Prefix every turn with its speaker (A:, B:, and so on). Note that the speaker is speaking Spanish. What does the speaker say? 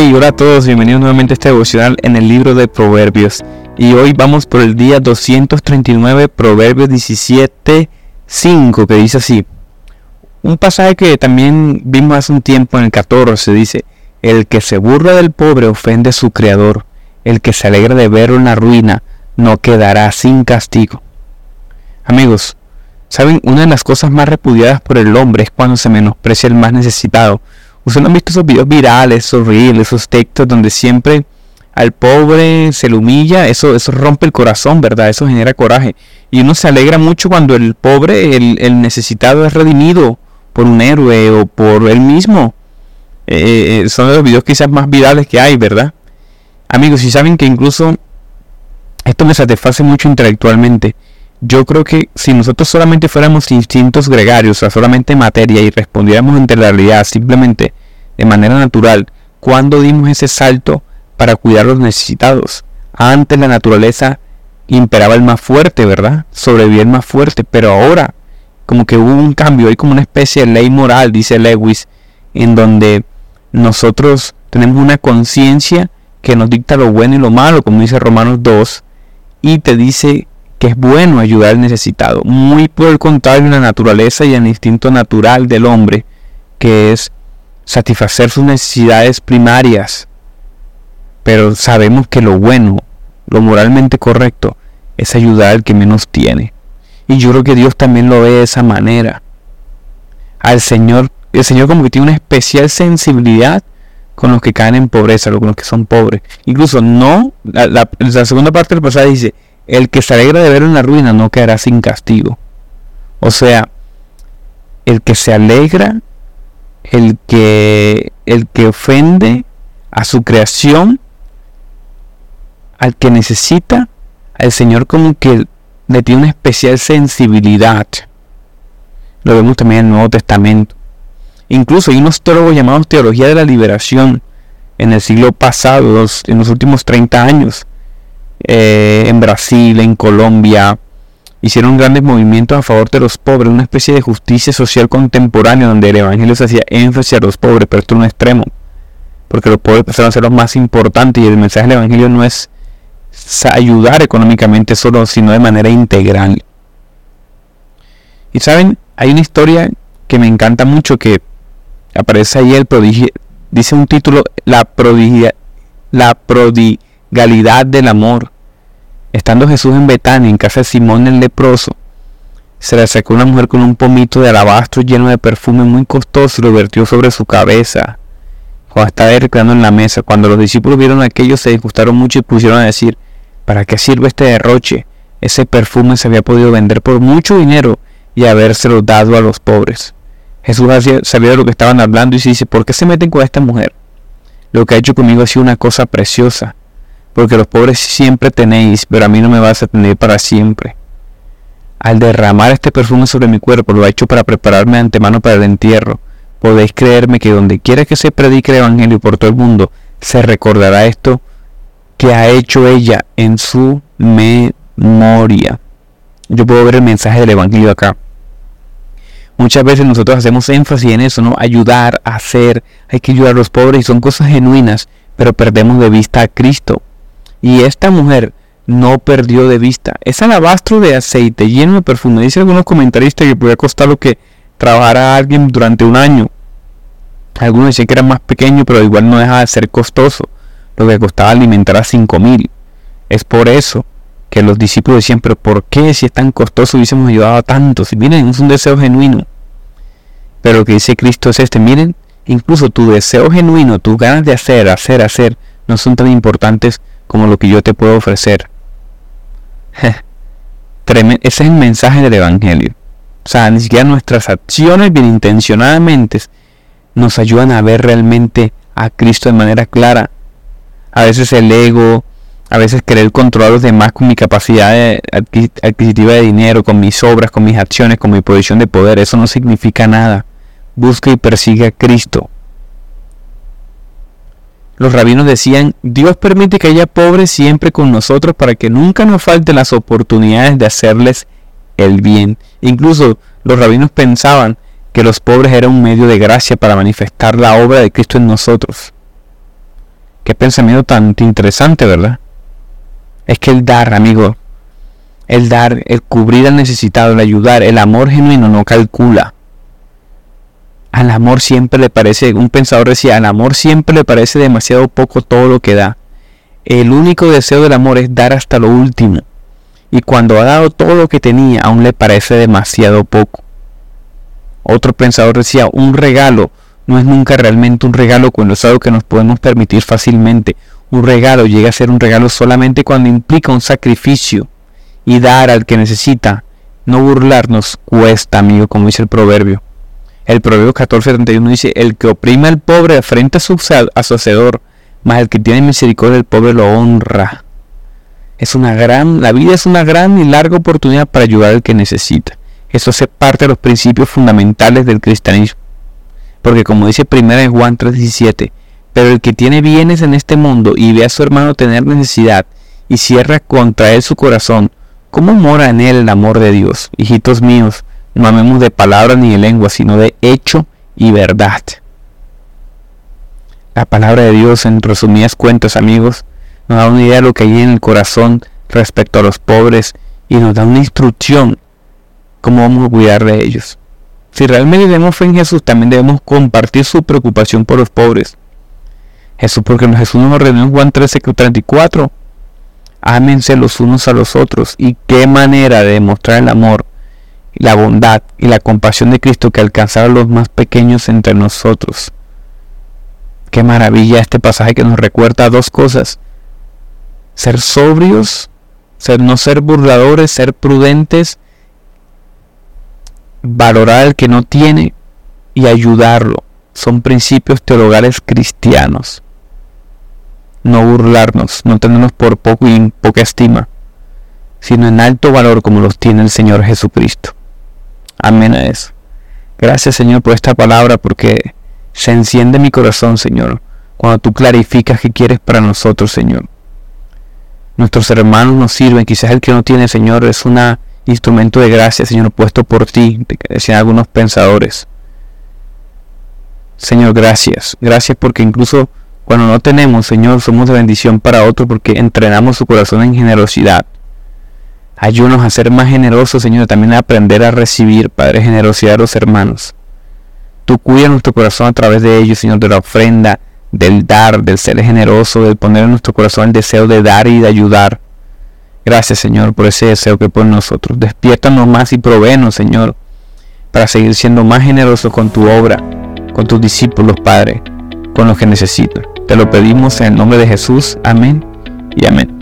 A: Hey, hola a todos, bienvenidos nuevamente a este devocional en el libro de Proverbios. Y hoy vamos por el día 239, Proverbios 17, 5, que dice así. Un pasaje que también vimos hace un tiempo en el 14, dice, El que se burla del pobre ofende a su creador, el que se alegra de verlo en la ruina no quedará sin castigo. Amigos, ¿saben? Una de las cosas más repudiadas por el hombre es cuando se menosprecia el más necesitado Ustedes han visto esos videos virales, esos reels, esos textos donde siempre al pobre se le humilla, eso, eso rompe el corazón, ¿verdad? Eso genera coraje. Y uno se alegra mucho cuando el pobre, el, necesitado es redimido por un héroe o por él mismo. Eh, eh, son los videos quizás más virales que hay, ¿verdad? Amigos, si saben que incluso esto me satisface mucho intelectualmente. Yo creo que si nosotros solamente fuéramos instintos gregarios, o sea, solamente materia y respondiéramos entre la realidad simplemente de manera natural, cuando dimos ese salto para cuidar a los necesitados? Antes la naturaleza imperaba el más fuerte, ¿verdad? Sobrevivía el más fuerte, pero ahora como que hubo un cambio, hay como una especie de ley moral, dice Lewis, en donde nosotros tenemos una conciencia que nos dicta lo bueno y lo malo, como dice Romanos 2, y te dice que es bueno ayudar al necesitado. Muy por el contrario, la naturaleza y el instinto natural del hombre, que es satisfacer sus necesidades primarias. Pero sabemos que lo bueno, lo moralmente correcto, es ayudar al que menos tiene. Y yo creo que Dios también lo ve de esa manera. Al Señor, el Señor como que tiene una especial sensibilidad con los que caen en pobreza, con los que son pobres. Incluso no, la, segunda parte del pasaje dice, el que se alegra de ver en la ruina no quedará sin castigo. O sea, el que se alegra, el que, el que ofende a su creación, al que necesita, al Señor como que le tiene una especial sensibilidad. Lo vemos también en el Nuevo Testamento. Incluso hay unos teólogos llamados teología de la liberación en el siglo pasado, en los últimos 30 años, eh, en Brasil, en Colombia, hicieron grandes movimientos a favor de los pobres, una especie de justicia social contemporánea donde el Evangelio se hacía énfasis a los pobres, pero esto es un extremo, porque los pobres pasaron a ser los más importantes y el mensaje del Evangelio no es ayudar económicamente solo, sino de manera integral. Y saben, hay una historia que me encanta mucho que aparece ahí el prodigio, dice un título, la la prodigia galidad del amor. Estando Jesús en Betania, en casa de Simón el leproso, se le acercó una mujer con un pomito de alabastro lleno de perfume muy costoso y lo vertió sobre su cabeza. Cuando estaba recreando en la mesa, cuando los discípulos vieron aquello, se disgustaron mucho y pusieron a decir, ¿para qué sirve este derroche? Ese perfume se había podido vender por mucho dinero y habérselo dado a los pobres. Jesús sabía de lo que estaban hablando y se dice, ¿por qué se meten con esta mujer? Lo que ha hecho conmigo ha sido una cosa preciosa porque los pobres siempre tenéis, pero a mí no me vas a tener para siempre. Al derramar este perfume sobre mi cuerpo, lo ha hecho para prepararme de antemano para el entierro. Podéis creerme que donde quiera que se predique el Evangelio por todo el mundo, se recordará esto que ha hecho ella en su memoria. Yo puedo ver el mensaje del Evangelio acá. Muchas veces nosotros hacemos énfasis en eso, ¿no? Ayudar, hacer, hay que ayudar a los pobres y son cosas genuinas, pero perdemos de vista a Cristo. Y esta mujer no perdió de vista ese alabastro de aceite lleno de perfume. Dice algunos comentaristas que podía costar lo que trabajara alguien durante un año. Algunos decían que era más pequeño, pero igual no deja de ser costoso. Lo que costaba alimentar a cinco mil. Es por eso que los discípulos decían, pero ¿por qué si es tan costoso hubiésemos ayudado a tantos? Y miren, es un deseo genuino. Pero lo que dice Cristo es este, miren, incluso tu deseo genuino, tus ganas de hacer, hacer, hacer, no son tan importantes como lo que yo te puedo ofrecer. Ese es el mensaje del Evangelio. O sea, ni siquiera nuestras acciones bien intencionadamente nos ayudan a ver realmente a Cristo de manera clara. A veces el ego, a veces querer controlar a los demás con mi capacidad adquisitiva de dinero, con mis obras, con mis acciones, con mi posición de poder, eso no significa nada. Busca y persigue a Cristo los rabinos decían, Dios permite que haya pobres siempre con nosotros para que nunca nos falten las oportunidades de hacerles el bien. Incluso los rabinos pensaban que los pobres eran un medio de gracia para manifestar la obra de Cristo en nosotros. Qué pensamiento tan interesante, ¿verdad? Es que el dar, amigo, el dar, el cubrir al necesitado, el ayudar, el amor genuino no calcula. Al amor siempre le parece, un pensador decía, al amor siempre le parece demasiado poco todo lo que da. El único deseo del amor es dar hasta lo último. Y cuando ha dado todo lo que tenía, aún le parece demasiado poco. Otro pensador decía, un regalo no es nunca realmente un regalo cuando es algo que nos podemos permitir fácilmente. Un regalo llega a ser un regalo solamente cuando implica un sacrificio y dar al que necesita. No burlarnos cuesta, amigo, como dice el proverbio. El proverbio 14:31 dice, el que oprime al pobre frente a su, a su hacedor, mas el que tiene misericordia del pobre lo honra. Es una gran, la vida es una gran y larga oportunidad para ayudar al que necesita. Eso hace parte de los principios fundamentales del cristianismo. Porque como dice 1 Juan 3:17, pero el que tiene bienes en este mundo y ve a su hermano tener necesidad y cierra contra él su corazón, ¿cómo mora en él el amor de Dios? Hijitos míos, no amemos de palabra ni de lengua, sino de hecho y verdad. La palabra de Dios, en resumidas cuentas, amigos, nos da una idea de lo que hay en el corazón respecto a los pobres y nos da una instrucción cómo vamos a cuidar de ellos. Si realmente tenemos fe en Jesús, también debemos compartir su preocupación por los pobres. Jesús, porque Jesús nos ordenó en Juan 13, 34. Ámense los unos a los otros. Y qué manera de demostrar el amor, la bondad y la compasión de Cristo que alcanzar a los más pequeños entre nosotros. Qué maravilla este pasaje que nos recuerda dos cosas. Ser sobrios, ser, no ser burladores, ser prudentes valorar al que no tiene y ayudarlo. Son principios teologales cristianos. No burlarnos, no tenernos por poco y en poca estima, sino en alto valor como los tiene el Señor Jesucristo. Amén a eso. Gracias Señor por esta palabra porque se enciende mi corazón Señor cuando tú clarificas qué quieres para nosotros Señor. Nuestros hermanos nos sirven, quizás el que no tiene Señor es una instrumento de gracia, Señor, puesto por ti, decían algunos pensadores. Señor, gracias. Gracias porque incluso cuando no tenemos, Señor, somos de bendición para otros porque entrenamos su corazón en generosidad. Ayúdanos a ser más generosos, Señor, también a aprender a recibir, Padre, generosidad de los hermanos. Tú cuidas nuestro corazón a través de ellos, Señor, de la ofrenda, del dar, del ser generoso, del poner en nuestro corazón el deseo de dar y de ayudar. Gracias, Señor, por ese deseo que pone nosotros. Despiértanos más y provéenos, Señor, para seguir siendo más generosos con tu obra, con tus discípulos, Padre, con los que necesitan. Te lo pedimos en el nombre de Jesús. Amén y amén.